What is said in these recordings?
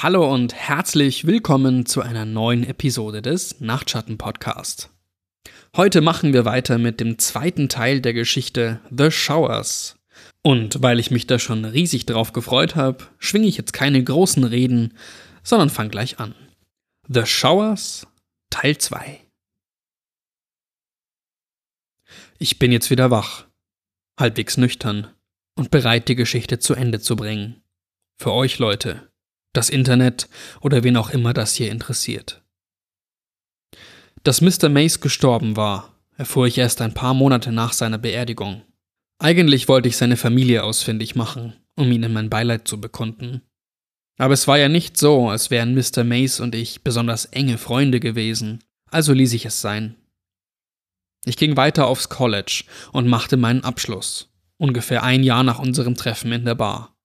Hallo und herzlich willkommen zu einer neuen Episode des Nachtschatten Podcast. Heute machen wir weiter mit dem zweiten Teil der Geschichte The Showers. Und weil ich mich da schon riesig drauf gefreut habe, schwinge ich jetzt keine großen Reden, sondern fang gleich an. The Showers Teil 2 Ich bin jetzt wieder wach, halbwegs nüchtern und bereit, die Geschichte zu Ende zu bringen. Für euch Leute, das Internet oder wen auch immer das hier interessiert. Dass Mr. Mace gestorben war, erfuhr ich erst ein paar Monate nach seiner Beerdigung. Eigentlich wollte ich seine Familie ausfindig machen, um ihnen mein Beileid zu bekunden. Aber es war ja nicht so, als wären Mr. Mace und ich besonders enge Freunde gewesen, also ließ ich es sein. Ich ging weiter aufs College und machte meinen Abschluss, ungefähr ein Jahr nach unserem Treffen in der Bar.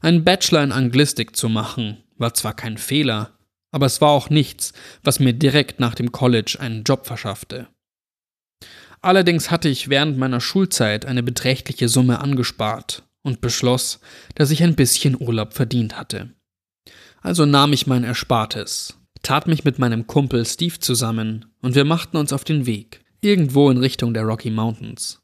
Ein Bachelor in Anglistik zu machen, war zwar kein Fehler, aber es war auch nichts, was mir direkt nach dem College einen Job verschaffte. Allerdings hatte ich während meiner Schulzeit eine beträchtliche Summe angespart und beschloss, dass ich ein bisschen Urlaub verdient hatte. Also nahm ich mein Erspartes, tat mich mit meinem Kumpel Steve zusammen und wir machten uns auf den Weg, irgendwo in Richtung der Rocky Mountains.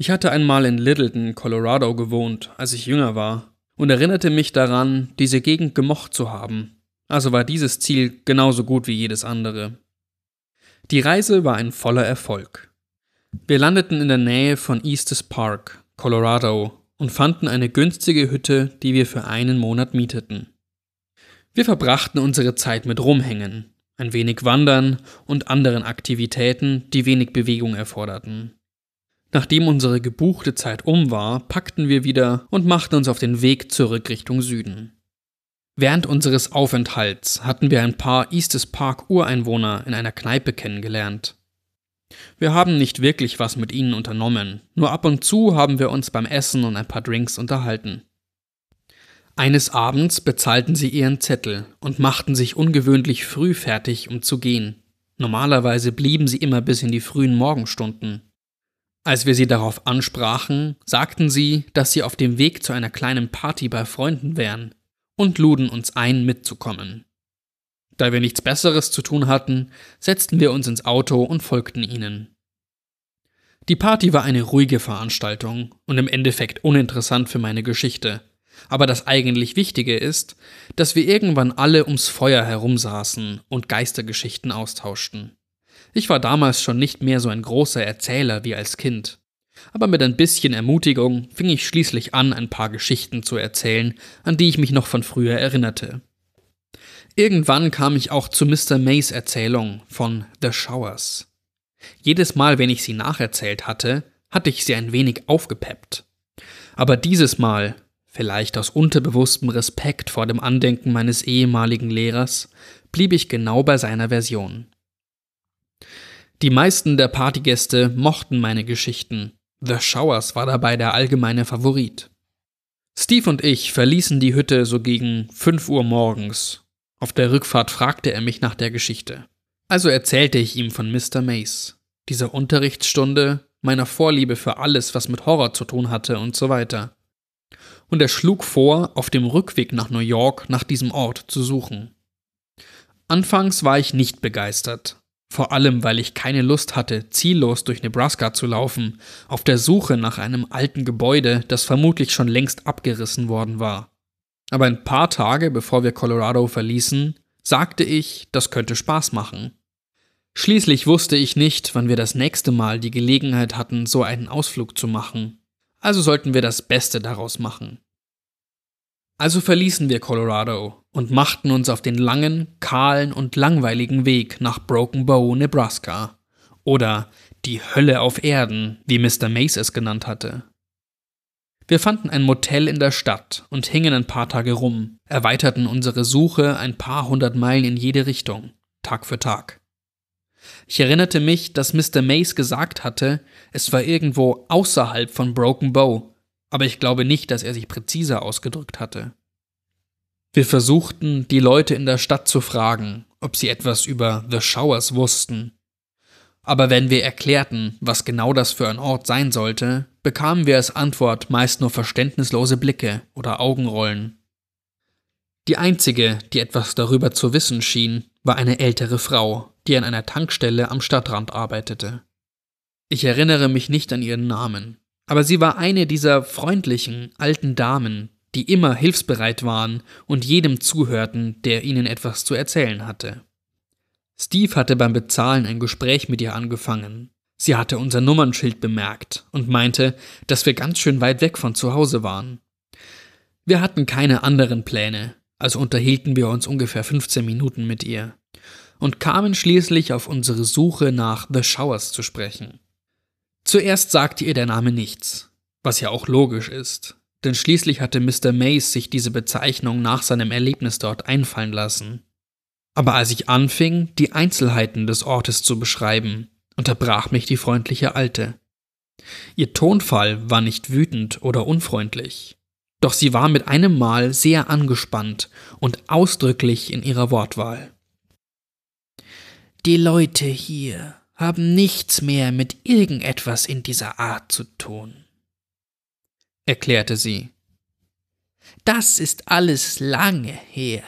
Ich hatte einmal in Littleton, Colorado gewohnt, als ich jünger war, und erinnerte mich daran, diese Gegend gemocht zu haben, also war dieses Ziel genauso gut wie jedes andere. Die Reise war ein voller Erfolg. Wir landeten in der Nähe von Eastes Park, Colorado, und fanden eine günstige Hütte, die wir für einen Monat mieteten. Wir verbrachten unsere Zeit mit Rumhängen, ein wenig Wandern und anderen Aktivitäten, die wenig Bewegung erforderten. Nachdem unsere gebuchte Zeit um war, packten wir wieder und machten uns auf den Weg zurück Richtung Süden. Während unseres Aufenthalts hatten wir ein paar Eastes Park Ureinwohner in einer Kneipe kennengelernt. Wir haben nicht wirklich was mit ihnen unternommen, nur ab und zu haben wir uns beim Essen und ein paar Drinks unterhalten. Eines Abends bezahlten sie ihren Zettel und machten sich ungewöhnlich früh fertig, um zu gehen. Normalerweise blieben sie immer bis in die frühen Morgenstunden. Als wir sie darauf ansprachen, sagten sie, dass sie auf dem Weg zu einer kleinen Party bei Freunden wären und luden uns ein, mitzukommen. Da wir nichts Besseres zu tun hatten, setzten wir uns ins Auto und folgten ihnen. Die Party war eine ruhige Veranstaltung und im Endeffekt uninteressant für meine Geschichte. Aber das eigentlich Wichtige ist, dass wir irgendwann alle ums Feuer herumsaßen und Geistergeschichten austauschten. Ich war damals schon nicht mehr so ein großer Erzähler wie als Kind. Aber mit ein bisschen Ermutigung fing ich schließlich an, ein paar Geschichten zu erzählen, an die ich mich noch von früher erinnerte. Irgendwann kam ich auch zu Mr. Mays Erzählung von The Showers. Jedes Mal, wenn ich sie nacherzählt hatte, hatte ich sie ein wenig aufgepeppt. Aber dieses Mal, vielleicht aus unterbewusstem Respekt vor dem Andenken meines ehemaligen Lehrers, blieb ich genau bei seiner Version. Die meisten der Partygäste mochten meine Geschichten. The Showers war dabei der allgemeine Favorit. Steve und ich verließen die Hütte so gegen 5 Uhr morgens. Auf der Rückfahrt fragte er mich nach der Geschichte. Also erzählte ich ihm von Mr. Mace, dieser Unterrichtsstunde, meiner Vorliebe für alles, was mit Horror zu tun hatte und so weiter. Und er schlug vor, auf dem Rückweg nach New York nach diesem Ort zu suchen. Anfangs war ich nicht begeistert, vor allem, weil ich keine Lust hatte, ziellos durch Nebraska zu laufen, auf der Suche nach einem alten Gebäude, das vermutlich schon längst abgerissen worden war. Aber ein paar Tage bevor wir Colorado verließen, sagte ich, das könnte Spaß machen. Schließlich wusste ich nicht, wann wir das nächste Mal die Gelegenheit hatten, so einen Ausflug zu machen. Also sollten wir das Beste daraus machen. Also verließen wir Colorado und machten uns auf den langen, kahlen und langweiligen Weg nach Broken Bow, Nebraska. Oder die Hölle auf Erden, wie Mr. Mace es genannt hatte. Wir fanden ein Motel in der Stadt und hingen ein paar Tage rum, erweiterten unsere Suche ein paar hundert Meilen in jede Richtung, Tag für Tag. Ich erinnerte mich, dass Mr. Mace gesagt hatte, es war irgendwo außerhalb von Broken Bow, aber ich glaube nicht, dass er sich präziser ausgedrückt hatte. Wir versuchten, die Leute in der Stadt zu fragen, ob sie etwas über The Showers wussten. Aber wenn wir erklärten, was genau das für ein Ort sein sollte, bekamen wir als Antwort meist nur verständnislose Blicke oder Augenrollen. Die einzige, die etwas darüber zu wissen schien, war eine ältere Frau, die an einer Tankstelle am Stadtrand arbeitete. Ich erinnere mich nicht an ihren Namen, aber sie war eine dieser freundlichen, alten Damen, die immer hilfsbereit waren und jedem zuhörten, der ihnen etwas zu erzählen hatte. Steve hatte beim Bezahlen ein Gespräch mit ihr angefangen. Sie hatte unser Nummernschild bemerkt und meinte, dass wir ganz schön weit weg von zu Hause waren. Wir hatten keine anderen Pläne, also unterhielten wir uns ungefähr 15 Minuten mit ihr und kamen schließlich auf unsere Suche nach The Showers zu sprechen. Zuerst sagte ihr der Name nichts, was ja auch logisch ist, denn schließlich hatte Mr. Mays sich diese Bezeichnung nach seinem Erlebnis dort einfallen lassen. Aber als ich anfing, die Einzelheiten des Ortes zu beschreiben, unterbrach mich die freundliche Alte. Ihr Tonfall war nicht wütend oder unfreundlich, doch sie war mit einem Mal sehr angespannt und ausdrücklich in ihrer Wortwahl. Die Leute hier haben nichts mehr mit irgendetwas in dieser Art zu tun, erklärte sie. Das ist alles lange her.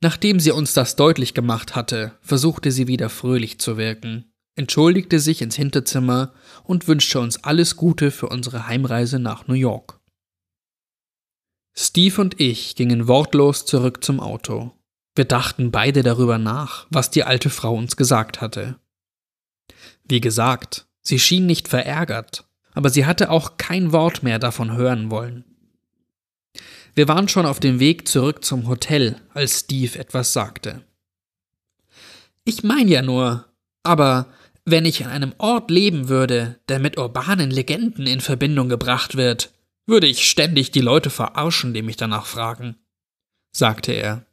Nachdem sie uns das deutlich gemacht hatte, versuchte sie wieder fröhlich zu wirken, entschuldigte sich ins Hinterzimmer und wünschte uns alles Gute für unsere Heimreise nach New York. Steve und ich gingen wortlos zurück zum Auto. Wir dachten beide darüber nach, was die alte Frau uns gesagt hatte. Wie gesagt, sie schien nicht verärgert, aber sie hatte auch kein Wort mehr davon hören wollen. Wir waren schon auf dem Weg zurück zum Hotel, als Steve etwas sagte. Ich meine ja nur, aber wenn ich an einem Ort leben würde, der mit urbanen Legenden in Verbindung gebracht wird, würde ich ständig die Leute verarschen, die mich danach fragen, sagte er.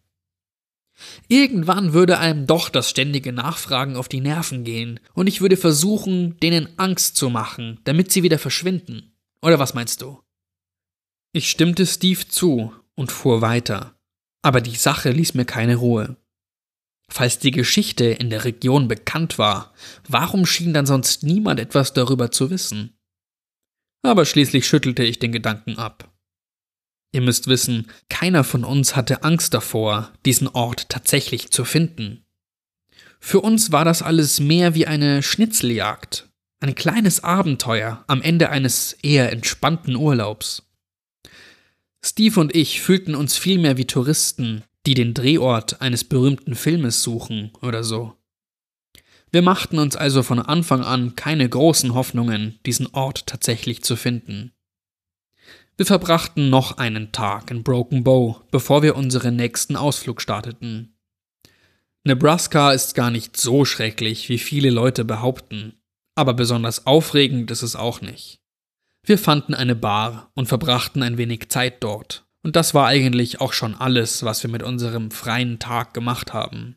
Irgendwann würde einem doch das ständige Nachfragen auf die Nerven gehen, und ich würde versuchen, denen Angst zu machen, damit sie wieder verschwinden. Oder was meinst du? Ich stimmte Steve zu und fuhr weiter, aber die Sache ließ mir keine Ruhe. Falls die Geschichte in der Region bekannt war, warum schien dann sonst niemand etwas darüber zu wissen? Aber schließlich schüttelte ich den Gedanken ab. Ihr müsst wissen, keiner von uns hatte Angst davor, diesen Ort tatsächlich zu finden. Für uns war das alles mehr wie eine Schnitzeljagd, ein kleines Abenteuer am Ende eines eher entspannten Urlaubs. Steve und ich fühlten uns vielmehr wie Touristen, die den Drehort eines berühmten Filmes suchen oder so. Wir machten uns also von Anfang an keine großen Hoffnungen, diesen Ort tatsächlich zu finden. Wir verbrachten noch einen Tag in Broken Bow, bevor wir unseren nächsten Ausflug starteten. Nebraska ist gar nicht so schrecklich, wie viele Leute behaupten, aber besonders aufregend ist es auch nicht. Wir fanden eine Bar und verbrachten ein wenig Zeit dort, und das war eigentlich auch schon alles, was wir mit unserem freien Tag gemacht haben.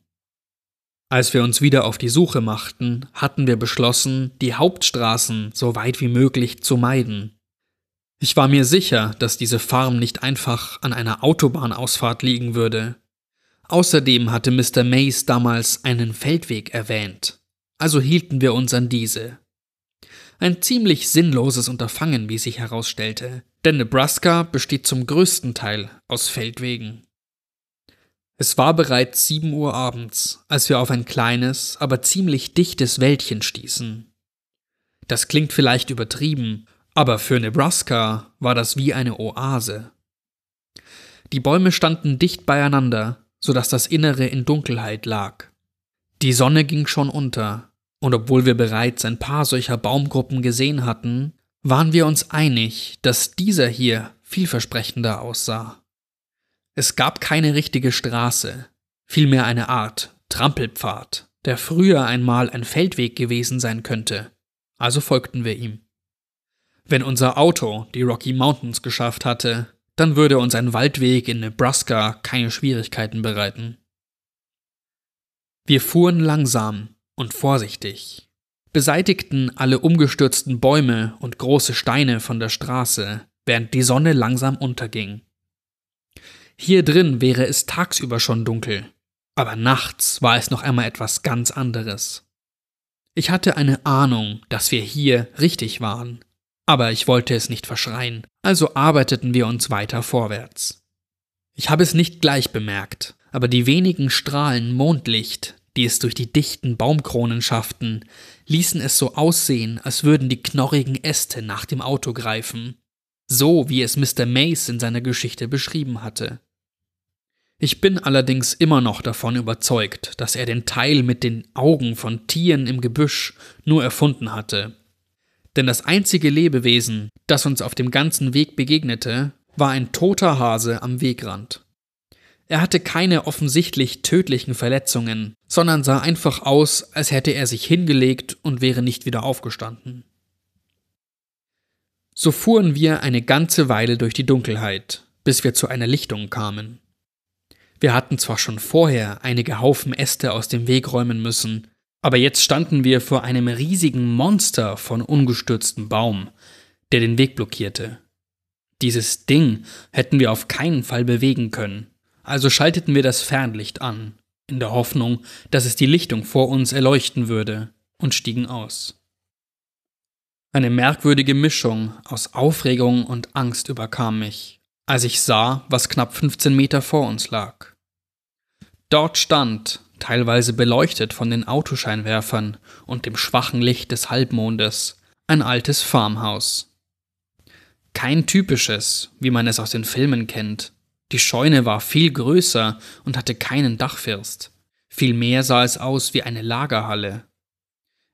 Als wir uns wieder auf die Suche machten, hatten wir beschlossen, die Hauptstraßen so weit wie möglich zu meiden ich war mir sicher, dass diese Farm nicht einfach an einer Autobahnausfahrt liegen würde. Außerdem hatte Mr. Mays damals einen Feldweg erwähnt, also hielten wir uns an diese. Ein ziemlich sinnloses Unterfangen, wie sich herausstellte, denn Nebraska besteht zum größten Teil aus Feldwegen. Es war bereits sieben Uhr abends, als wir auf ein kleines, aber ziemlich dichtes Wäldchen stießen. Das klingt vielleicht übertrieben, aber für Nebraska war das wie eine Oase. Die Bäume standen dicht beieinander, so dass das Innere in Dunkelheit lag. Die Sonne ging schon unter, und obwohl wir bereits ein paar solcher Baumgruppen gesehen hatten, waren wir uns einig, dass dieser hier vielversprechender aussah. Es gab keine richtige Straße, vielmehr eine Art Trampelpfad, der früher einmal ein Feldweg gewesen sein könnte, also folgten wir ihm. Wenn unser Auto die Rocky Mountains geschafft hatte, dann würde uns ein Waldweg in Nebraska keine Schwierigkeiten bereiten. Wir fuhren langsam und vorsichtig, beseitigten alle umgestürzten Bäume und große Steine von der Straße, während die Sonne langsam unterging. Hier drin wäre es tagsüber schon dunkel, aber nachts war es noch einmal etwas ganz anderes. Ich hatte eine Ahnung, dass wir hier richtig waren, aber ich wollte es nicht verschreien, also arbeiteten wir uns weiter vorwärts. Ich habe es nicht gleich bemerkt, aber die wenigen Strahlen Mondlicht, die es durch die dichten Baumkronen schafften, ließen es so aussehen, als würden die knorrigen Äste nach dem Auto greifen, so wie es Mr. Mace in seiner Geschichte beschrieben hatte. Ich bin allerdings immer noch davon überzeugt, dass er den Teil mit den Augen von Tieren im Gebüsch nur erfunden hatte. Denn das einzige Lebewesen, das uns auf dem ganzen Weg begegnete, war ein toter Hase am Wegrand. Er hatte keine offensichtlich tödlichen Verletzungen, sondern sah einfach aus, als hätte er sich hingelegt und wäre nicht wieder aufgestanden. So fuhren wir eine ganze Weile durch die Dunkelheit, bis wir zu einer Lichtung kamen. Wir hatten zwar schon vorher einige Haufen Äste aus dem Weg räumen müssen, aber jetzt standen wir vor einem riesigen Monster von ungestürztem Baum, der den Weg blockierte. Dieses Ding hätten wir auf keinen Fall bewegen können, also schalteten wir das Fernlicht an, in der Hoffnung, dass es die Lichtung vor uns erleuchten würde, und stiegen aus. Eine merkwürdige Mischung aus Aufregung und Angst überkam mich als ich sah, was knapp 15 Meter vor uns lag. Dort stand, teilweise beleuchtet von den Autoscheinwerfern und dem schwachen Licht des Halbmondes, ein altes Farmhaus. Kein typisches, wie man es aus den Filmen kennt. Die Scheune war viel größer und hatte keinen Dachfirst. Vielmehr sah es aus wie eine Lagerhalle.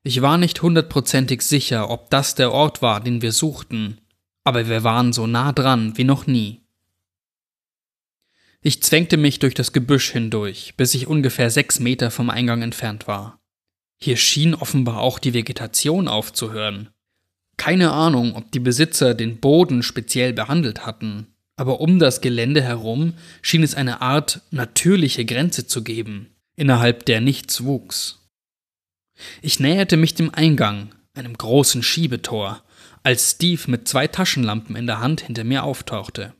Ich war nicht hundertprozentig sicher, ob das der Ort war, den wir suchten, aber wir waren so nah dran wie noch nie. Ich zwängte mich durch das Gebüsch hindurch, bis ich ungefähr sechs Meter vom Eingang entfernt war. Hier schien offenbar auch die Vegetation aufzuhören. Keine Ahnung, ob die Besitzer den Boden speziell behandelt hatten, aber um das Gelände herum schien es eine Art natürliche Grenze zu geben, innerhalb der nichts wuchs. Ich näherte mich dem Eingang, einem großen Schiebetor, als Steve mit zwei Taschenlampen in der Hand hinter mir auftauchte.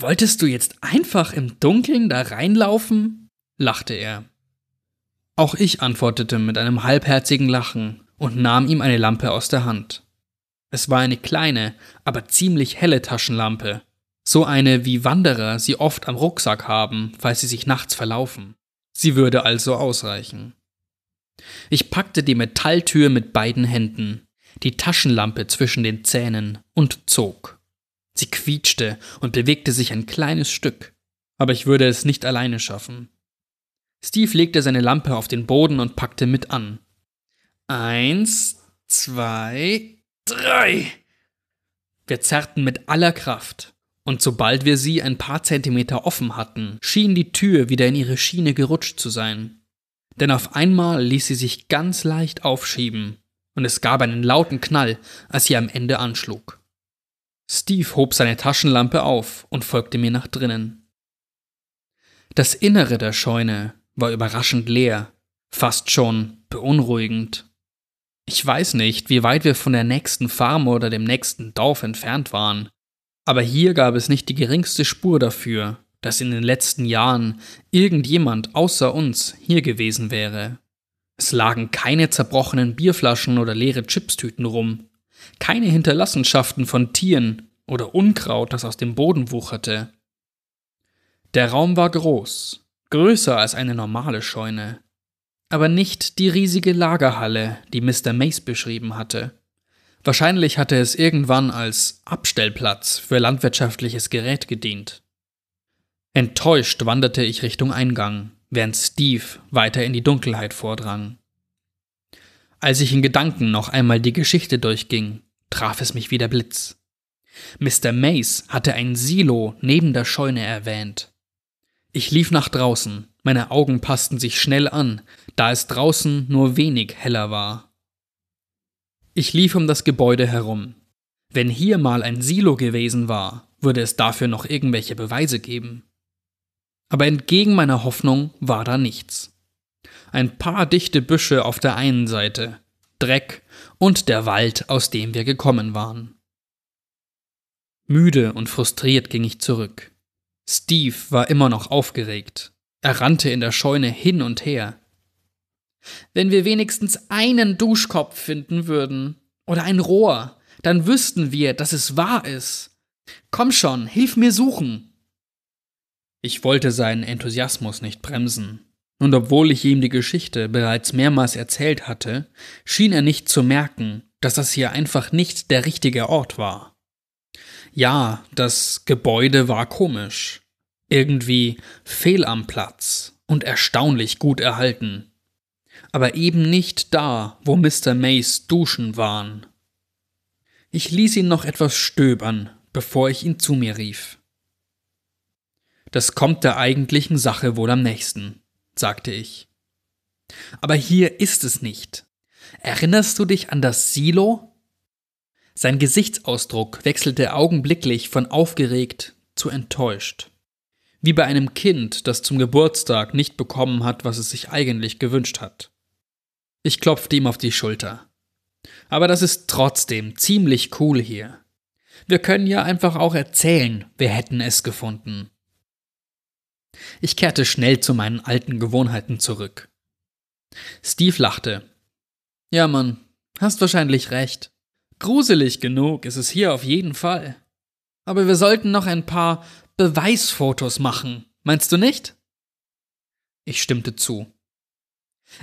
Wolltest du jetzt einfach im Dunkeln da reinlaufen? lachte er. Auch ich antwortete mit einem halbherzigen Lachen und nahm ihm eine Lampe aus der Hand. Es war eine kleine, aber ziemlich helle Taschenlampe, so eine wie Wanderer sie oft am Rucksack haben, falls sie sich nachts verlaufen. Sie würde also ausreichen. Ich packte die Metalltür mit beiden Händen, die Taschenlampe zwischen den Zähnen und zog. Sie quietschte und bewegte sich ein kleines Stück, aber ich würde es nicht alleine schaffen. Steve legte seine Lampe auf den Boden und packte mit an. Eins, zwei, drei. Wir zerrten mit aller Kraft, und sobald wir sie ein paar Zentimeter offen hatten, schien die Tür wieder in ihre Schiene gerutscht zu sein. Denn auf einmal ließ sie sich ganz leicht aufschieben, und es gab einen lauten Knall, als sie am Ende anschlug. Steve hob seine Taschenlampe auf und folgte mir nach drinnen. Das Innere der Scheune war überraschend leer, fast schon beunruhigend. Ich weiß nicht, wie weit wir von der nächsten Farm oder dem nächsten Dorf entfernt waren, aber hier gab es nicht die geringste Spur dafür, dass in den letzten Jahren irgendjemand außer uns hier gewesen wäre. Es lagen keine zerbrochenen Bierflaschen oder leere Chipstüten rum, keine Hinterlassenschaften von Tieren oder Unkraut, das aus dem Boden wucherte. Der Raum war groß, größer als eine normale Scheune, aber nicht die riesige Lagerhalle, die Mr. Mace beschrieben hatte. Wahrscheinlich hatte es irgendwann als Abstellplatz für landwirtschaftliches Gerät gedient. Enttäuscht wanderte ich Richtung Eingang, während Steve weiter in die Dunkelheit vordrang. Als ich in Gedanken noch einmal die Geschichte durchging, traf es mich wie der Blitz. Mr. Mace hatte ein Silo neben der Scheune erwähnt. Ich lief nach draußen, meine Augen passten sich schnell an, da es draußen nur wenig heller war. Ich lief um das Gebäude herum. Wenn hier mal ein Silo gewesen war, würde es dafür noch irgendwelche Beweise geben. Aber entgegen meiner Hoffnung war da nichts ein paar dichte Büsche auf der einen Seite, Dreck und der Wald, aus dem wir gekommen waren. Müde und frustriert ging ich zurück. Steve war immer noch aufgeregt. Er rannte in der Scheune hin und her. Wenn wir wenigstens einen Duschkopf finden würden oder ein Rohr, dann wüssten wir, dass es wahr ist. Komm schon, hilf mir suchen. Ich wollte seinen Enthusiasmus nicht bremsen, und obwohl ich ihm die Geschichte bereits mehrmals erzählt hatte, schien er nicht zu merken, dass das hier einfach nicht der richtige Ort war. Ja, das Gebäude war komisch, irgendwie fehl am Platz und erstaunlich gut erhalten, aber eben nicht da, wo Mr. Mays Duschen waren. Ich ließ ihn noch etwas stöbern, bevor ich ihn zu mir rief. Das kommt der eigentlichen Sache wohl am nächsten, sagte ich. Aber hier ist es nicht. Erinnerst du dich an das Silo? Sein Gesichtsausdruck wechselte augenblicklich von aufgeregt zu enttäuscht. Wie bei einem Kind, das zum Geburtstag nicht bekommen hat, was es sich eigentlich gewünscht hat. Ich klopfte ihm auf die Schulter. Aber das ist trotzdem ziemlich cool hier. Wir können ja einfach auch erzählen, wir hätten es gefunden. Ich kehrte schnell zu meinen alten Gewohnheiten zurück. Steve lachte. Ja, Mann, hast wahrscheinlich recht. Gruselig genug ist es hier auf jeden Fall. Aber wir sollten noch ein paar Beweisfotos machen, meinst du nicht? Ich stimmte zu.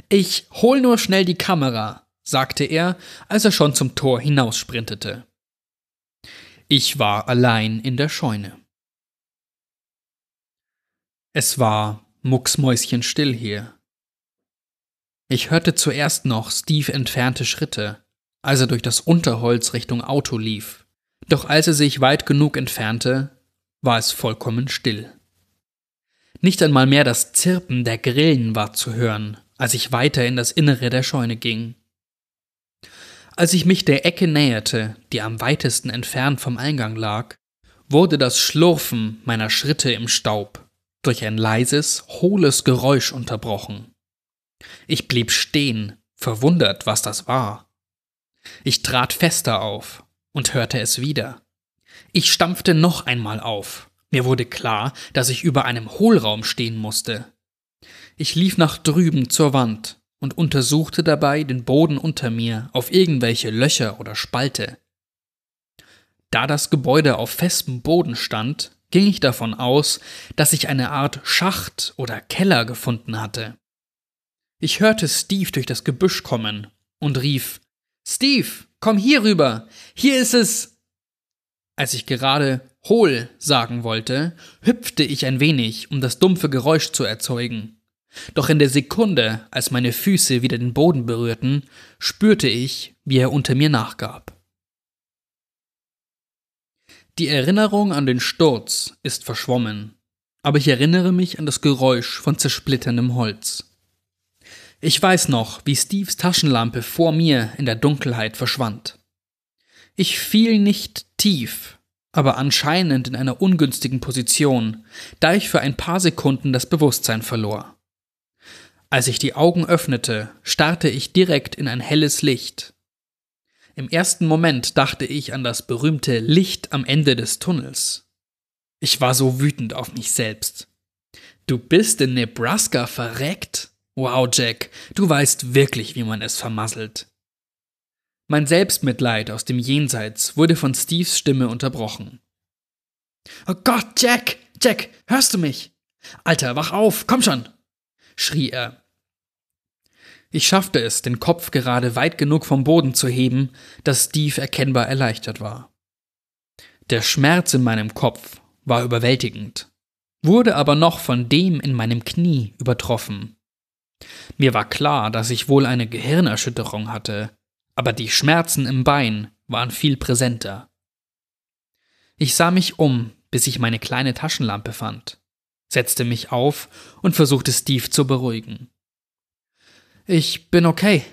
Ich hol nur schnell die Kamera, sagte er, als er schon zum Tor hinaussprintete. Ich war allein in der Scheune. Es war mucksmäuschenstill hier. Ich hörte zuerst noch Steve entfernte Schritte, als er durch das Unterholz Richtung Auto lief. Doch als er sich weit genug entfernte, war es vollkommen still. Nicht einmal mehr das Zirpen der Grillen war zu hören, als ich weiter in das Innere der Scheune ging. Als ich mich der Ecke näherte, die am weitesten entfernt vom Eingang lag, wurde das Schlurfen meiner Schritte im Staub durch ein leises, hohles Geräusch unterbrochen. Ich blieb stehen, verwundert, was das war. Ich trat fester auf und hörte es wieder. Ich stampfte noch einmal auf. Mir wurde klar, dass ich über einem Hohlraum stehen musste. Ich lief nach drüben zur Wand und untersuchte dabei den Boden unter mir auf irgendwelche Löcher oder Spalte. Da das Gebäude auf festem Boden stand, ging ich davon aus, dass ich eine Art Schacht oder Keller gefunden hatte. Ich hörte Steve durch das Gebüsch kommen und rief Steve, komm hier rüber. Hier ist es. Als ich gerade hohl sagen wollte, hüpfte ich ein wenig, um das dumpfe Geräusch zu erzeugen. Doch in der Sekunde, als meine Füße wieder den Boden berührten, spürte ich, wie er unter mir nachgab. Die Erinnerung an den Sturz ist verschwommen, aber ich erinnere mich an das Geräusch von zersplitterndem Holz. Ich weiß noch, wie Steves Taschenlampe vor mir in der Dunkelheit verschwand. Ich fiel nicht tief, aber anscheinend in einer ungünstigen Position, da ich für ein paar Sekunden das Bewusstsein verlor. Als ich die Augen öffnete, starrte ich direkt in ein helles Licht, im ersten Moment dachte ich an das berühmte Licht am Ende des Tunnels. Ich war so wütend auf mich selbst. Du bist in Nebraska verreckt? Wow, Jack, du weißt wirklich, wie man es vermasselt. Mein Selbstmitleid aus dem Jenseits wurde von Steves Stimme unterbrochen. Oh Gott, Jack! Jack, hörst du mich? Alter, wach auf, komm schon! schrie er. Ich schaffte es, den Kopf gerade weit genug vom Boden zu heben, dass Steve erkennbar erleichtert war. Der Schmerz in meinem Kopf war überwältigend, wurde aber noch von dem in meinem Knie übertroffen. Mir war klar, dass ich wohl eine Gehirnerschütterung hatte, aber die Schmerzen im Bein waren viel präsenter. Ich sah mich um, bis ich meine kleine Taschenlampe fand, setzte mich auf und versuchte Steve zu beruhigen. Ich bin okay.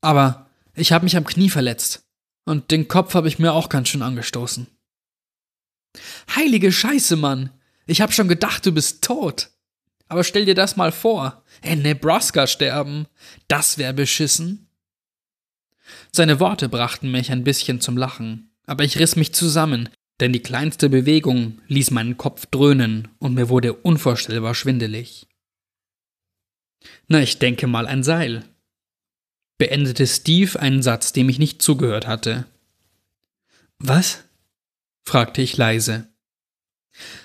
Aber ich habe mich am Knie verletzt. Und den Kopf habe ich mir auch ganz schön angestoßen. Heilige Scheiße, Mann. Ich hab schon gedacht, du bist tot. Aber stell dir das mal vor. In Nebraska sterben. Das wär beschissen. Seine Worte brachten mich ein bisschen zum Lachen. Aber ich riss mich zusammen, denn die kleinste Bewegung ließ meinen Kopf dröhnen und mir wurde unvorstellbar schwindelig. Na, ich denke mal ein Seil. Beendete Steve einen Satz, dem ich nicht zugehört hatte. Was? fragte ich leise.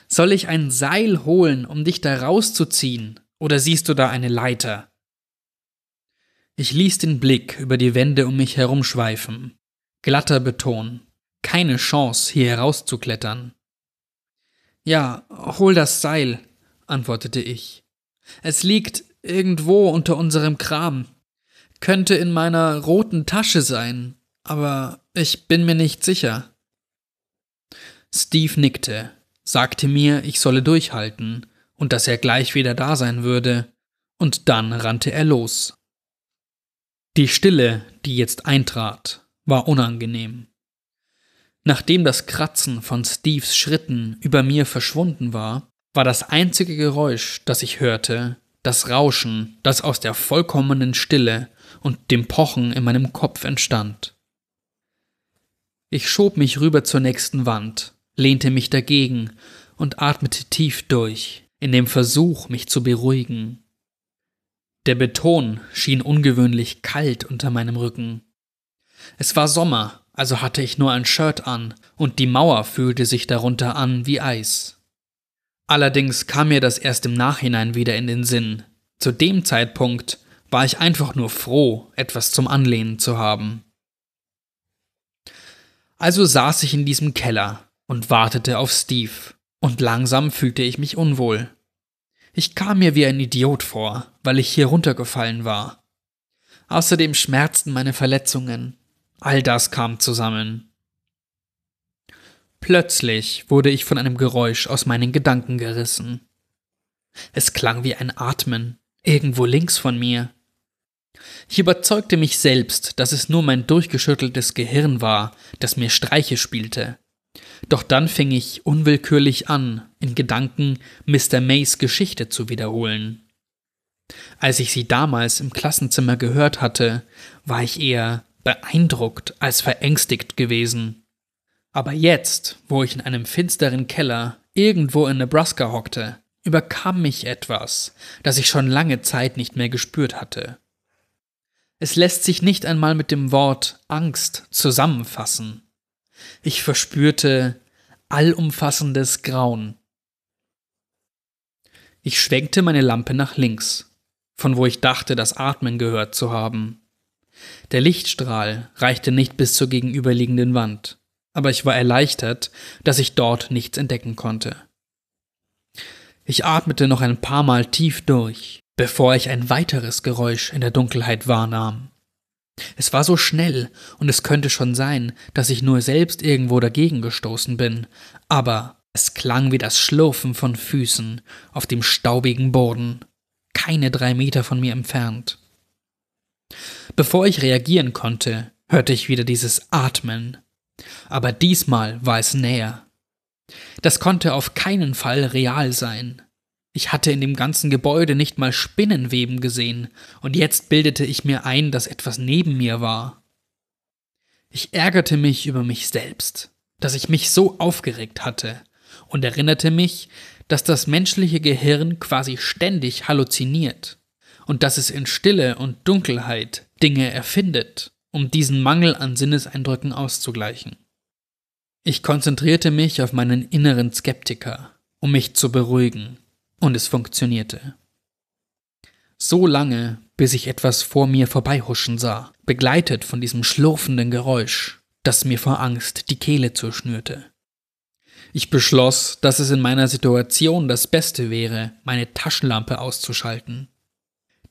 Soll ich ein Seil holen, um dich da rauszuziehen, oder siehst du da eine Leiter? Ich ließ den Blick über die Wände um mich herumschweifen. Glatter Beton. Keine Chance, hier herauszuklettern. Ja, hol das Seil, antwortete ich. Es liegt irgendwo unter unserem Kram. Könnte in meiner roten Tasche sein, aber ich bin mir nicht sicher. Steve nickte, sagte mir, ich solle durchhalten und dass er gleich wieder da sein würde, und dann rannte er los. Die Stille, die jetzt eintrat, war unangenehm. Nachdem das Kratzen von Steves Schritten über mir verschwunden war, war das einzige Geräusch, das ich hörte, das Rauschen, das aus der vollkommenen Stille und dem Pochen in meinem Kopf entstand. Ich schob mich rüber zur nächsten Wand, lehnte mich dagegen und atmete tief durch, in dem Versuch, mich zu beruhigen. Der Beton schien ungewöhnlich kalt unter meinem Rücken. Es war Sommer, also hatte ich nur ein Shirt an, und die Mauer fühlte sich darunter an wie Eis. Allerdings kam mir das erst im Nachhinein wieder in den Sinn. Zu dem Zeitpunkt war ich einfach nur froh, etwas zum Anlehnen zu haben. Also saß ich in diesem Keller und wartete auf Steve, und langsam fühlte ich mich unwohl. Ich kam mir wie ein Idiot vor, weil ich hier runtergefallen war. Außerdem schmerzten meine Verletzungen. All das kam zusammen. Plötzlich wurde ich von einem Geräusch aus meinen Gedanken gerissen. Es klang wie ein Atmen, irgendwo links von mir. Ich überzeugte mich selbst, dass es nur mein durchgeschütteltes Gehirn war, das mir Streiche spielte. Doch dann fing ich unwillkürlich an, in Gedanken Mr. Mays Geschichte zu wiederholen. Als ich sie damals im Klassenzimmer gehört hatte, war ich eher beeindruckt als verängstigt gewesen. Aber jetzt, wo ich in einem finsteren Keller irgendwo in Nebraska hockte, überkam mich etwas, das ich schon lange Zeit nicht mehr gespürt hatte. Es lässt sich nicht einmal mit dem Wort Angst zusammenfassen. Ich verspürte allumfassendes Grauen. Ich schwenkte meine Lampe nach links, von wo ich dachte, das Atmen gehört zu haben. Der Lichtstrahl reichte nicht bis zur gegenüberliegenden Wand, aber ich war erleichtert, dass ich dort nichts entdecken konnte. Ich atmete noch ein paar Mal tief durch, bevor ich ein weiteres Geräusch in der Dunkelheit wahrnahm. Es war so schnell, und es könnte schon sein, dass ich nur selbst irgendwo dagegen gestoßen bin, aber es klang wie das Schlurfen von Füßen auf dem staubigen Boden, keine drei Meter von mir entfernt. Bevor ich reagieren konnte, hörte ich wieder dieses Atmen, aber diesmal war es näher. Das konnte auf keinen Fall real sein. Ich hatte in dem ganzen Gebäude nicht mal Spinnenweben gesehen, und jetzt bildete ich mir ein, dass etwas neben mir war. Ich ärgerte mich über mich selbst, dass ich mich so aufgeregt hatte, und erinnerte mich, dass das menschliche Gehirn quasi ständig halluziniert, und dass es in Stille und Dunkelheit Dinge erfindet, um diesen Mangel an Sinneseindrücken auszugleichen. Ich konzentrierte mich auf meinen inneren Skeptiker, um mich zu beruhigen und es funktionierte. So lange, bis ich etwas vor mir vorbeihuschen sah, begleitet von diesem schlurfenden Geräusch, das mir vor Angst die Kehle zurschnürte. Ich beschloss, dass es in meiner Situation das Beste wäre, meine Taschenlampe auszuschalten.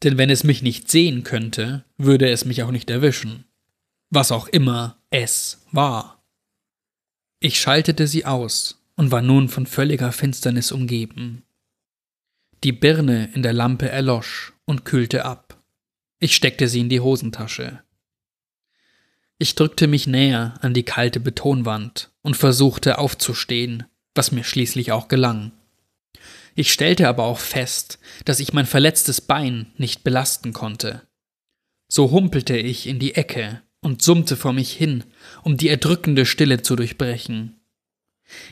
Denn wenn es mich nicht sehen könnte, würde es mich auch nicht erwischen. Was auch immer es war. Ich schaltete sie aus und war nun von völliger Finsternis umgeben. Die Birne in der Lampe erlosch und kühlte ab. Ich steckte sie in die Hosentasche. Ich drückte mich näher an die kalte Betonwand und versuchte aufzustehen, was mir schließlich auch gelang. Ich stellte aber auch fest, dass ich mein verletztes Bein nicht belasten konnte. So humpelte ich in die Ecke und summte vor mich hin, um die erdrückende Stille zu durchbrechen.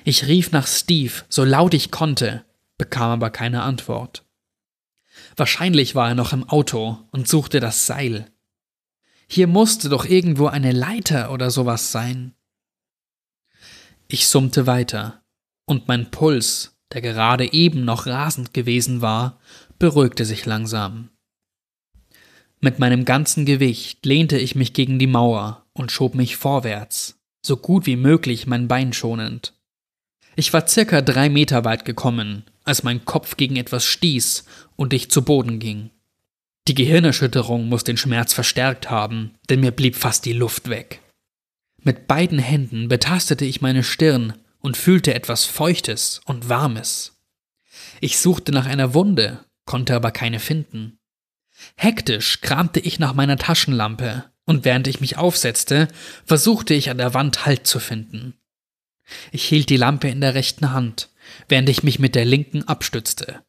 Ich rief nach Steve, so laut ich konnte, bekam aber keine Antwort. Wahrscheinlich war er noch im Auto und suchte das Seil. Hier musste doch irgendwo eine Leiter oder sowas sein. Ich summte weiter, und mein Puls, der gerade eben noch rasend gewesen war, beruhigte sich langsam. Mit meinem ganzen Gewicht lehnte ich mich gegen die Mauer und schob mich vorwärts, so gut wie möglich mein Bein schonend. Ich war circa drei Meter weit gekommen, als mein Kopf gegen etwas stieß und ich zu Boden ging. Die Gehirnerschütterung muss den Schmerz verstärkt haben, denn mir blieb fast die Luft weg. Mit beiden Händen betastete ich meine Stirn und fühlte etwas Feuchtes und Warmes. Ich suchte nach einer Wunde, konnte aber keine finden. Hektisch kramte ich nach meiner Taschenlampe, und während ich mich aufsetzte, versuchte ich an der Wand Halt zu finden. Ich hielt die Lampe in der rechten Hand, während ich mich mit der linken abstützte,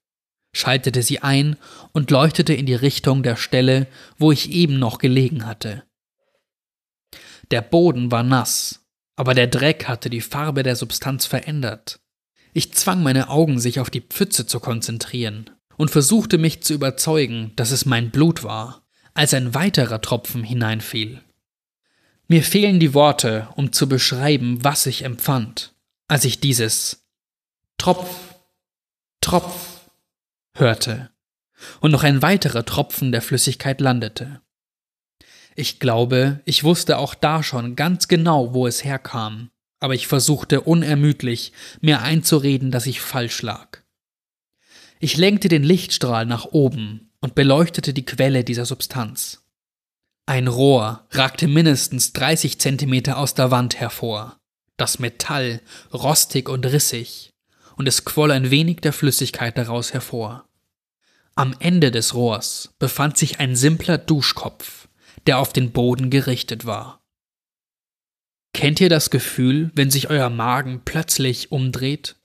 schaltete sie ein und leuchtete in die Richtung der Stelle, wo ich eben noch gelegen hatte. Der Boden war nass, aber der Dreck hatte die Farbe der Substanz verändert. Ich zwang meine Augen, sich auf die Pfütze zu konzentrieren und versuchte mich zu überzeugen, dass es mein Blut war, als ein weiterer Tropfen hineinfiel. Mir fehlen die Worte, um zu beschreiben, was ich empfand, als ich dieses Tropf, Tropf hörte und noch ein weiterer Tropfen der Flüssigkeit landete. Ich glaube, ich wusste auch da schon ganz genau, wo es herkam, aber ich versuchte unermüdlich, mir einzureden, dass ich falsch lag. Ich lenkte den Lichtstrahl nach oben und beleuchtete die Quelle dieser Substanz. Ein Rohr ragte mindestens 30 Zentimeter aus der Wand hervor, das Metall rostig und rissig, und es quoll ein wenig der Flüssigkeit daraus hervor. Am Ende des Rohrs befand sich ein simpler Duschkopf, der auf den Boden gerichtet war. Kennt ihr das Gefühl, wenn sich euer Magen plötzlich umdreht?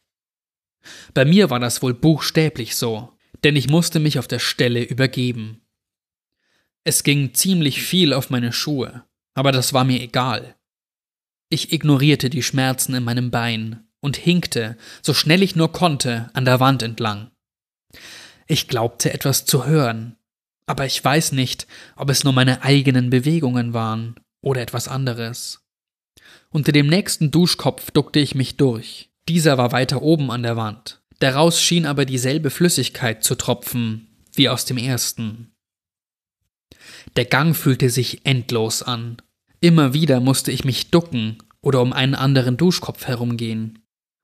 Bei mir war das wohl buchstäblich so, denn ich musste mich auf der Stelle übergeben. Es ging ziemlich viel auf meine Schuhe, aber das war mir egal. Ich ignorierte die Schmerzen in meinem Bein und hinkte, so schnell ich nur konnte, an der Wand entlang. Ich glaubte etwas zu hören, aber ich weiß nicht, ob es nur meine eigenen Bewegungen waren oder etwas anderes. Unter dem nächsten Duschkopf duckte ich mich durch. Dieser war weiter oben an der Wand. Daraus schien aber dieselbe Flüssigkeit zu tropfen wie aus dem ersten. Der Gang fühlte sich endlos an. Immer wieder musste ich mich ducken oder um einen anderen Duschkopf herumgehen.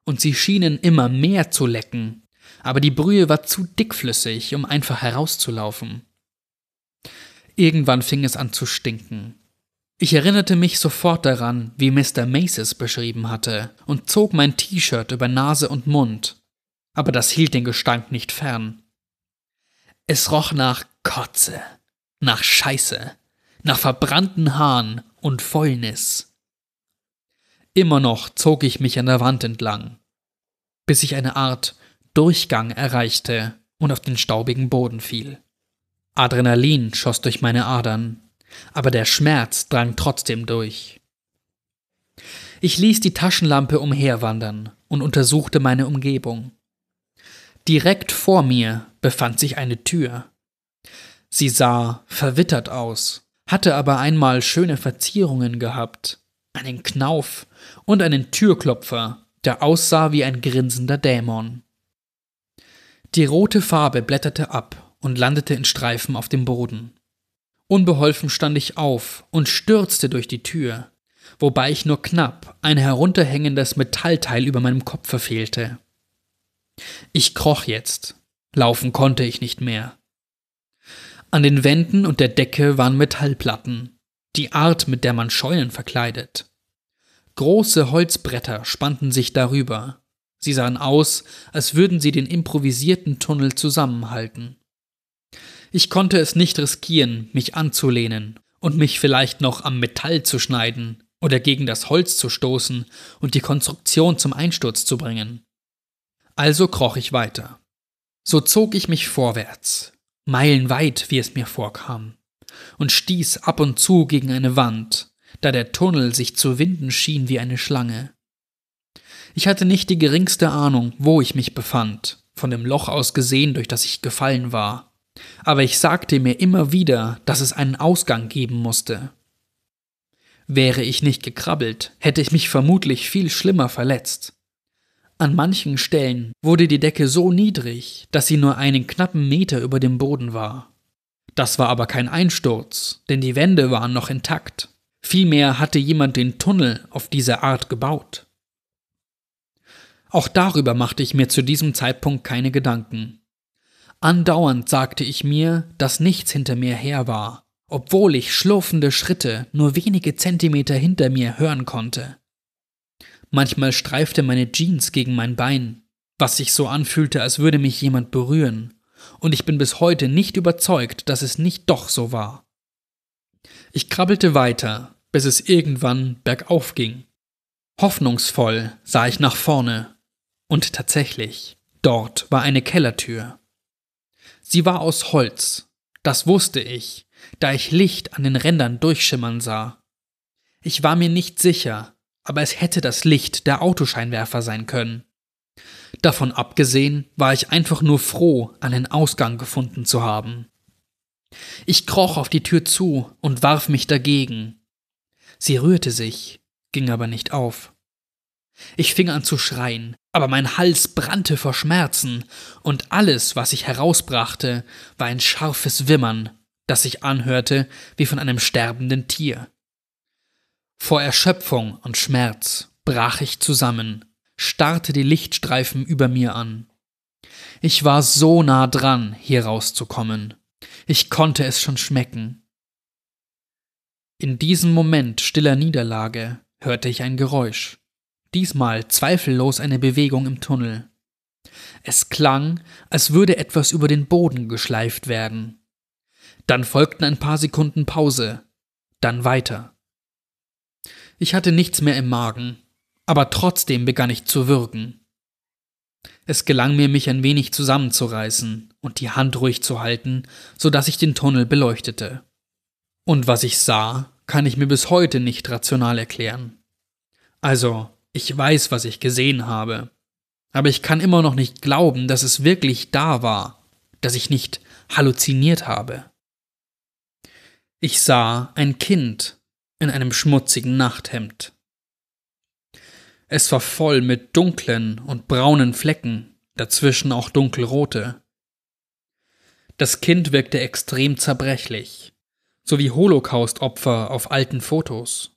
Und sie schienen immer mehr zu lecken, aber die Brühe war zu dickflüssig, um einfach herauszulaufen. Irgendwann fing es an zu stinken. Ich erinnerte mich sofort daran, wie Mr. Maces beschrieben hatte, und zog mein T-Shirt über Nase und Mund. Aber das hielt den Gestank nicht fern. Es roch nach Kotze, nach Scheiße, nach verbrannten Haaren und Fäulnis. Immer noch zog ich mich an der Wand entlang, bis ich eine Art Durchgang erreichte und auf den staubigen Boden fiel. Adrenalin schoss durch meine Adern, aber der Schmerz drang trotzdem durch. Ich ließ die Taschenlampe umherwandern und untersuchte meine Umgebung. Direkt vor mir befand sich eine Tür. Sie sah verwittert aus, hatte aber einmal schöne Verzierungen gehabt, einen Knauf und einen Türklopfer, der aussah wie ein grinsender Dämon. Die rote Farbe blätterte ab und landete in Streifen auf dem Boden. Unbeholfen stand ich auf und stürzte durch die Tür, wobei ich nur knapp ein herunterhängendes Metallteil über meinem Kopf verfehlte. Ich kroch jetzt, laufen konnte ich nicht mehr. An den Wänden und der Decke waren Metallplatten, die Art, mit der man Scheunen verkleidet. Große Holzbretter spannten sich darüber. Sie sahen aus, als würden sie den improvisierten Tunnel zusammenhalten. Ich konnte es nicht riskieren, mich anzulehnen und mich vielleicht noch am Metall zu schneiden oder gegen das Holz zu stoßen und die Konstruktion zum Einsturz zu bringen. Also kroch ich weiter. So zog ich mich vorwärts, meilenweit, wie es mir vorkam, und stieß ab und zu gegen eine Wand, da der Tunnel sich zu winden schien wie eine Schlange. Ich hatte nicht die geringste Ahnung, wo ich mich befand, von dem Loch aus gesehen, durch das ich gefallen war, aber ich sagte mir immer wieder, dass es einen Ausgang geben musste. Wäre ich nicht gekrabbelt, hätte ich mich vermutlich viel schlimmer verletzt. An manchen Stellen wurde die Decke so niedrig, dass sie nur einen knappen Meter über dem Boden war. Das war aber kein Einsturz, denn die Wände waren noch intakt. Vielmehr hatte jemand den Tunnel auf diese Art gebaut. Auch darüber machte ich mir zu diesem Zeitpunkt keine Gedanken. Andauernd sagte ich mir, dass nichts hinter mir her war, obwohl ich schlurfende Schritte nur wenige Zentimeter hinter mir hören konnte. Manchmal streifte meine Jeans gegen mein Bein, was sich so anfühlte, als würde mich jemand berühren, und ich bin bis heute nicht überzeugt, dass es nicht doch so war. Ich krabbelte weiter, bis es irgendwann bergauf ging. Hoffnungsvoll sah ich nach vorne, und tatsächlich, dort war eine Kellertür. Sie war aus Holz, das wusste ich, da ich Licht an den Rändern durchschimmern sah. Ich war mir nicht sicher, aber es hätte das Licht der Autoscheinwerfer sein können. Davon abgesehen war ich einfach nur froh, einen Ausgang gefunden zu haben. Ich kroch auf die Tür zu und warf mich dagegen. Sie rührte sich, ging aber nicht auf. Ich fing an zu schreien, aber mein Hals brannte vor Schmerzen, und alles, was ich herausbrachte, war ein scharfes Wimmern, das sich anhörte wie von einem sterbenden Tier. Vor Erschöpfung und Schmerz brach ich zusammen, starrte die Lichtstreifen über mir an. Ich war so nah dran, hier rauszukommen. Ich konnte es schon schmecken. In diesem Moment stiller Niederlage hörte ich ein Geräusch. Diesmal zweifellos eine Bewegung im Tunnel. Es klang, als würde etwas über den Boden geschleift werden. Dann folgten ein paar Sekunden Pause, dann weiter. Ich hatte nichts mehr im Magen, aber trotzdem begann ich zu würgen. Es gelang mir, mich ein wenig zusammenzureißen und die Hand ruhig zu halten, so dass ich den Tunnel beleuchtete. Und was ich sah, kann ich mir bis heute nicht rational erklären. Also, ich weiß, was ich gesehen habe, aber ich kann immer noch nicht glauben, dass es wirklich da war, dass ich nicht halluziniert habe. Ich sah ein Kind in einem schmutzigen Nachthemd. Es war voll mit dunklen und braunen Flecken, dazwischen auch dunkelrote. Das Kind wirkte extrem zerbrechlich, so wie Holocaust-Opfer auf alten Fotos.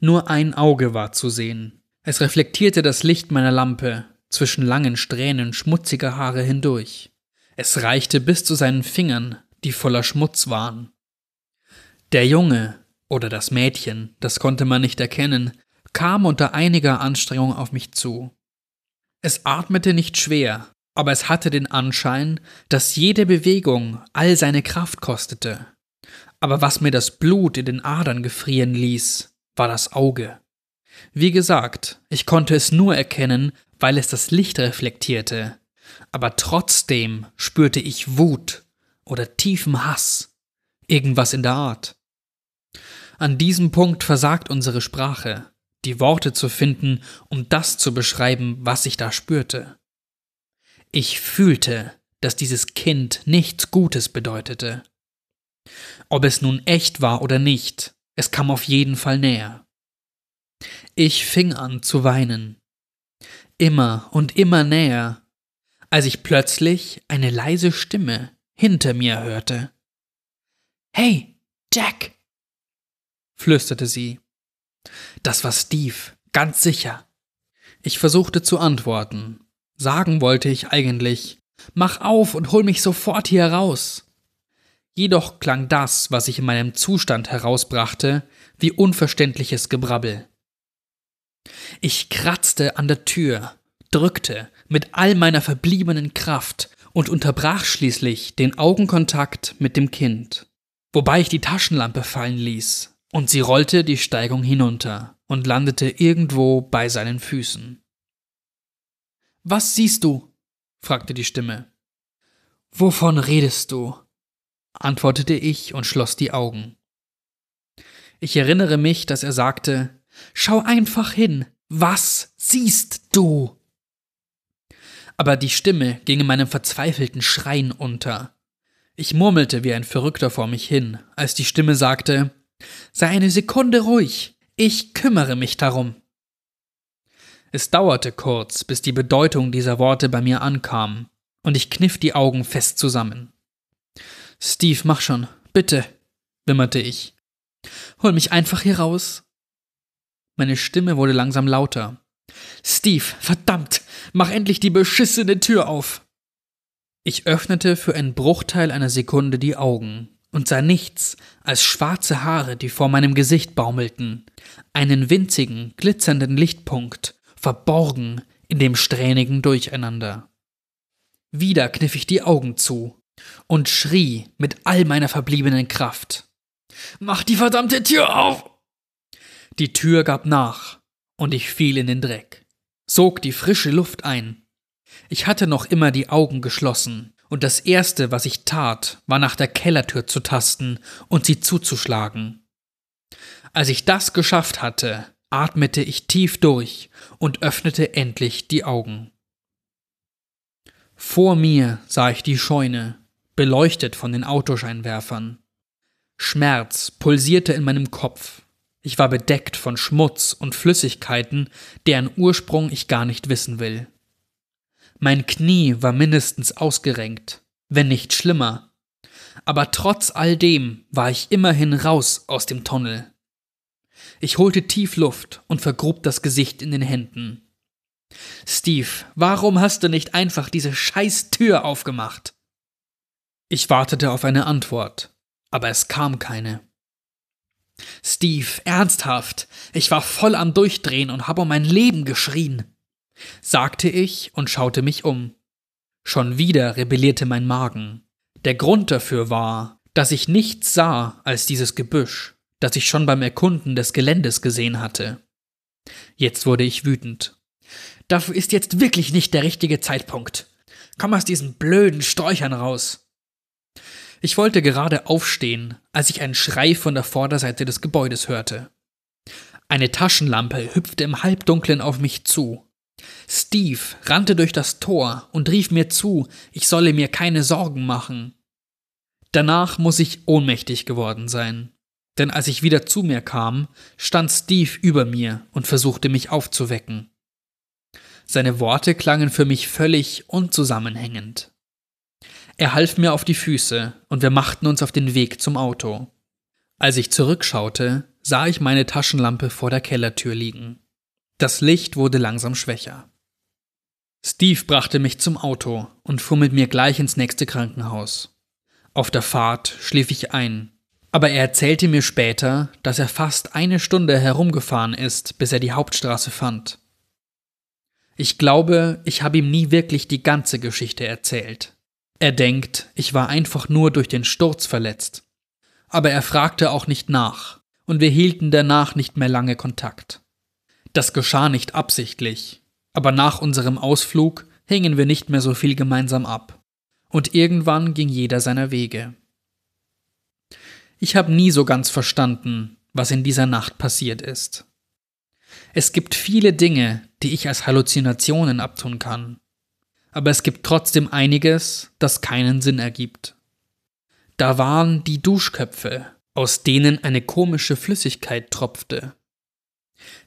Nur ein Auge war zu sehen. Es reflektierte das Licht meiner Lampe zwischen langen Strähnen schmutziger Haare hindurch. Es reichte bis zu seinen Fingern, die voller Schmutz waren. Der Junge oder das Mädchen, das konnte man nicht erkennen, kam unter einiger Anstrengung auf mich zu. Es atmete nicht schwer, aber es hatte den Anschein, dass jede Bewegung all seine Kraft kostete. Aber was mir das Blut in den Adern gefrieren ließ, war das Auge. Wie gesagt, ich konnte es nur erkennen, weil es das Licht reflektierte, aber trotzdem spürte ich Wut oder tiefen Hass, irgendwas in der Art. An diesem Punkt versagt unsere Sprache, die Worte zu finden, um das zu beschreiben, was ich da spürte. Ich fühlte, dass dieses Kind nichts Gutes bedeutete. Ob es nun echt war oder nicht, es kam auf jeden Fall näher. Ich fing an zu weinen. Immer und immer näher, als ich plötzlich eine leise Stimme hinter mir hörte. Hey, Jack! flüsterte sie. Das war Steve, ganz sicher. Ich versuchte zu antworten. Sagen wollte ich eigentlich, mach auf und hol mich sofort hier raus. Jedoch klang das, was ich in meinem Zustand herausbrachte, wie unverständliches Gebrabbel. Ich kratzte an der Tür, drückte mit all meiner verbliebenen Kraft und unterbrach schließlich den Augenkontakt mit dem Kind, wobei ich die Taschenlampe fallen ließ, und sie rollte die Steigung hinunter und landete irgendwo bei seinen Füßen. Was siehst du? fragte die Stimme. Wovon redest du? Antwortete ich und schloss die Augen. Ich erinnere mich, dass er sagte Schau einfach hin. Was siehst du? Aber die Stimme ging in meinem verzweifelten Schreien unter. Ich murmelte wie ein Verrückter vor mich hin, als die Stimme sagte Sei eine Sekunde ruhig, ich kümmere mich darum. Es dauerte kurz, bis die Bedeutung dieser Worte bei mir ankam, und ich kniff die Augen fest zusammen. Steve, mach schon, bitte, wimmerte ich. Hol mich einfach hier raus. Meine Stimme wurde langsam lauter. Steve, verdammt, mach endlich die beschissene Tür auf. Ich öffnete für einen Bruchteil einer Sekunde die Augen und sah nichts als schwarze Haare, die vor meinem Gesicht baumelten, einen winzigen, glitzernden Lichtpunkt, verborgen in dem strähnigen Durcheinander. Wieder kniff ich die Augen zu und schrie mit all meiner verbliebenen Kraft. Mach die verdammte Tür auf! Die Tür gab nach, und ich fiel in den Dreck, sog die frische Luft ein. Ich hatte noch immer die Augen geschlossen, und das Erste, was ich tat, war nach der Kellertür zu tasten und sie zuzuschlagen. Als ich das geschafft hatte, atmete ich tief durch und öffnete endlich die Augen. Vor mir sah ich die Scheune, beleuchtet von den Autoscheinwerfern. Schmerz pulsierte in meinem Kopf. Ich war bedeckt von Schmutz und Flüssigkeiten, deren Ursprung ich gar nicht wissen will. Mein Knie war mindestens ausgerenkt, wenn nicht schlimmer. Aber trotz all dem war ich immerhin raus aus dem Tunnel. Ich holte tief Luft und vergrub das Gesicht in den Händen. Steve, warum hast du nicht einfach diese scheiß Tür aufgemacht? Ich wartete auf eine Antwort, aber es kam keine. Steve, ernsthaft, ich war voll am Durchdrehen und habe um mein Leben geschrien, sagte ich und schaute mich um. Schon wieder rebellierte mein Magen. Der Grund dafür war, dass ich nichts sah als dieses Gebüsch, das ich schon beim Erkunden des Geländes gesehen hatte. Jetzt wurde ich wütend. Dafür ist jetzt wirklich nicht der richtige Zeitpunkt. Komm aus diesen blöden Sträuchern raus. Ich wollte gerade aufstehen, als ich einen Schrei von der Vorderseite des Gebäudes hörte. Eine Taschenlampe hüpfte im Halbdunklen auf mich zu. Steve rannte durch das Tor und rief mir zu, ich solle mir keine Sorgen machen. Danach muss ich ohnmächtig geworden sein, denn als ich wieder zu mir kam, stand Steve über mir und versuchte mich aufzuwecken. Seine Worte klangen für mich völlig unzusammenhängend. Er half mir auf die Füße und wir machten uns auf den Weg zum Auto. Als ich zurückschaute, sah ich meine Taschenlampe vor der Kellertür liegen. Das Licht wurde langsam schwächer. Steve brachte mich zum Auto und fuhr mit mir gleich ins nächste Krankenhaus. Auf der Fahrt schlief ich ein, aber er erzählte mir später, dass er fast eine Stunde herumgefahren ist, bis er die Hauptstraße fand. Ich glaube, ich habe ihm nie wirklich die ganze Geschichte erzählt. Er denkt, ich war einfach nur durch den Sturz verletzt. Aber er fragte auch nicht nach, und wir hielten danach nicht mehr lange Kontakt. Das geschah nicht absichtlich, aber nach unserem Ausflug hingen wir nicht mehr so viel gemeinsam ab, und irgendwann ging jeder seiner Wege. Ich habe nie so ganz verstanden, was in dieser Nacht passiert ist. Es gibt viele Dinge, die ich als Halluzinationen abtun kann. Aber es gibt trotzdem einiges, das keinen Sinn ergibt. Da waren die Duschköpfe, aus denen eine komische Flüssigkeit tropfte.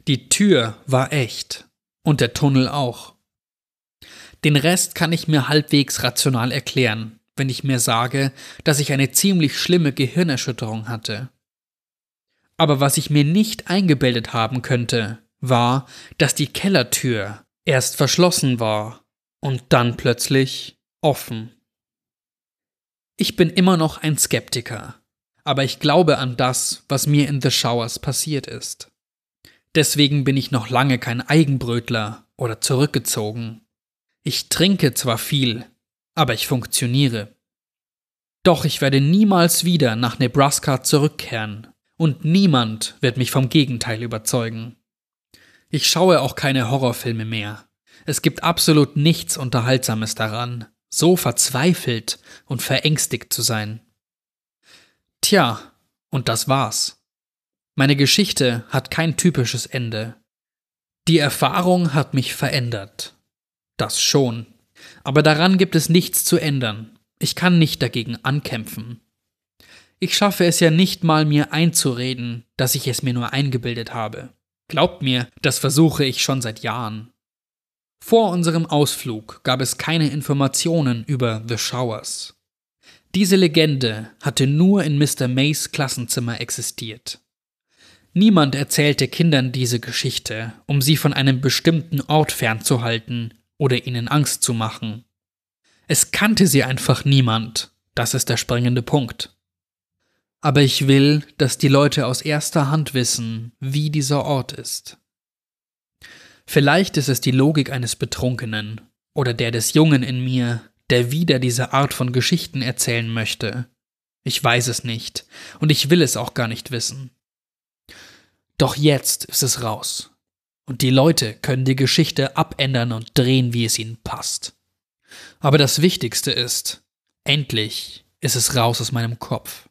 Die Tür war echt und der Tunnel auch. Den Rest kann ich mir halbwegs rational erklären, wenn ich mir sage, dass ich eine ziemlich schlimme Gehirnerschütterung hatte. Aber was ich mir nicht eingebildet haben könnte, war, dass die Kellertür erst verschlossen war und dann plötzlich offen. Ich bin immer noch ein Skeptiker, aber ich glaube an das, was mir in The Showers passiert ist. Deswegen bin ich noch lange kein Eigenbrötler oder zurückgezogen. Ich trinke zwar viel, aber ich funktioniere. Doch ich werde niemals wieder nach Nebraska zurückkehren, und niemand wird mich vom Gegenteil überzeugen. Ich schaue auch keine Horrorfilme mehr. Es gibt absolut nichts Unterhaltsames daran, so verzweifelt und verängstigt zu sein. Tja, und das war's. Meine Geschichte hat kein typisches Ende. Die Erfahrung hat mich verändert. Das schon. Aber daran gibt es nichts zu ändern. Ich kann nicht dagegen ankämpfen. Ich schaffe es ja nicht mal, mir einzureden, dass ich es mir nur eingebildet habe. Glaubt mir, das versuche ich schon seit Jahren. Vor unserem Ausflug gab es keine Informationen über The Showers. Diese Legende hatte nur in Mr. Mays Klassenzimmer existiert. Niemand erzählte Kindern diese Geschichte, um sie von einem bestimmten Ort fernzuhalten oder ihnen Angst zu machen. Es kannte sie einfach niemand, das ist der springende Punkt. Aber ich will, dass die Leute aus erster Hand wissen, wie dieser Ort ist. Vielleicht ist es die Logik eines Betrunkenen oder der des Jungen in mir, der wieder diese Art von Geschichten erzählen möchte. Ich weiß es nicht, und ich will es auch gar nicht wissen. Doch jetzt ist es raus. Und die Leute können die Geschichte abändern und drehen, wie es ihnen passt. Aber das Wichtigste ist, endlich ist es raus aus meinem Kopf.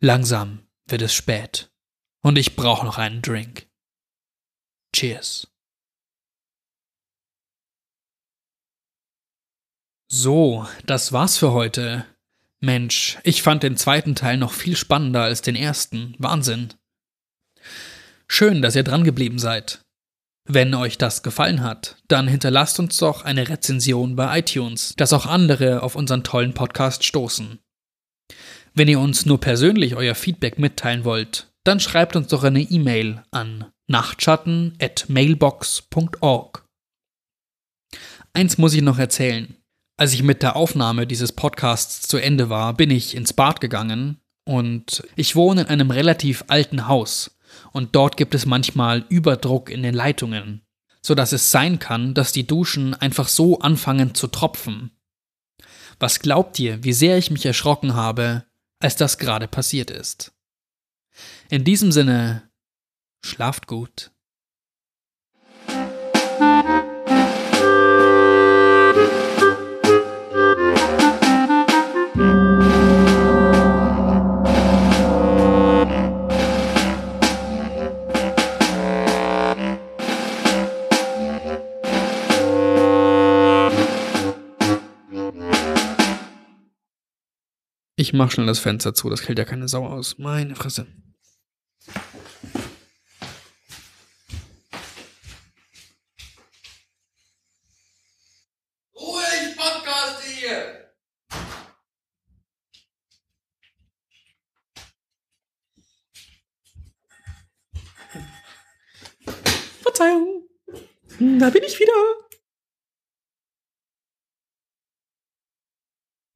Langsam wird es spät. Und ich brauche noch einen Drink. Cheers. So, das war's für heute. Mensch, ich fand den zweiten Teil noch viel spannender als den ersten. Wahnsinn. Schön, dass ihr dran geblieben seid. Wenn euch das gefallen hat, dann hinterlasst uns doch eine Rezension bei iTunes, dass auch andere auf unseren tollen Podcast stoßen. Wenn ihr uns nur persönlich euer Feedback mitteilen wollt, dann schreibt uns doch eine E-Mail an nachtschatten@mailbox.org. Eins muss ich noch erzählen. Als ich mit der Aufnahme dieses Podcasts zu Ende war, bin ich ins Bad gegangen und ich wohne in einem relativ alten Haus und dort gibt es manchmal Überdruck in den Leitungen, so dass es sein kann, dass die Duschen einfach so anfangen zu tropfen. Was glaubt ihr, wie sehr ich mich erschrocken habe, als das gerade passiert ist? In diesem Sinne, schlaft gut. Ich mach schnell das Fenster zu, das hält ja keine Sau aus. Meine Fresse. Ruhe, ich podcaste hier! Verzeihung. Da bin ich wieder.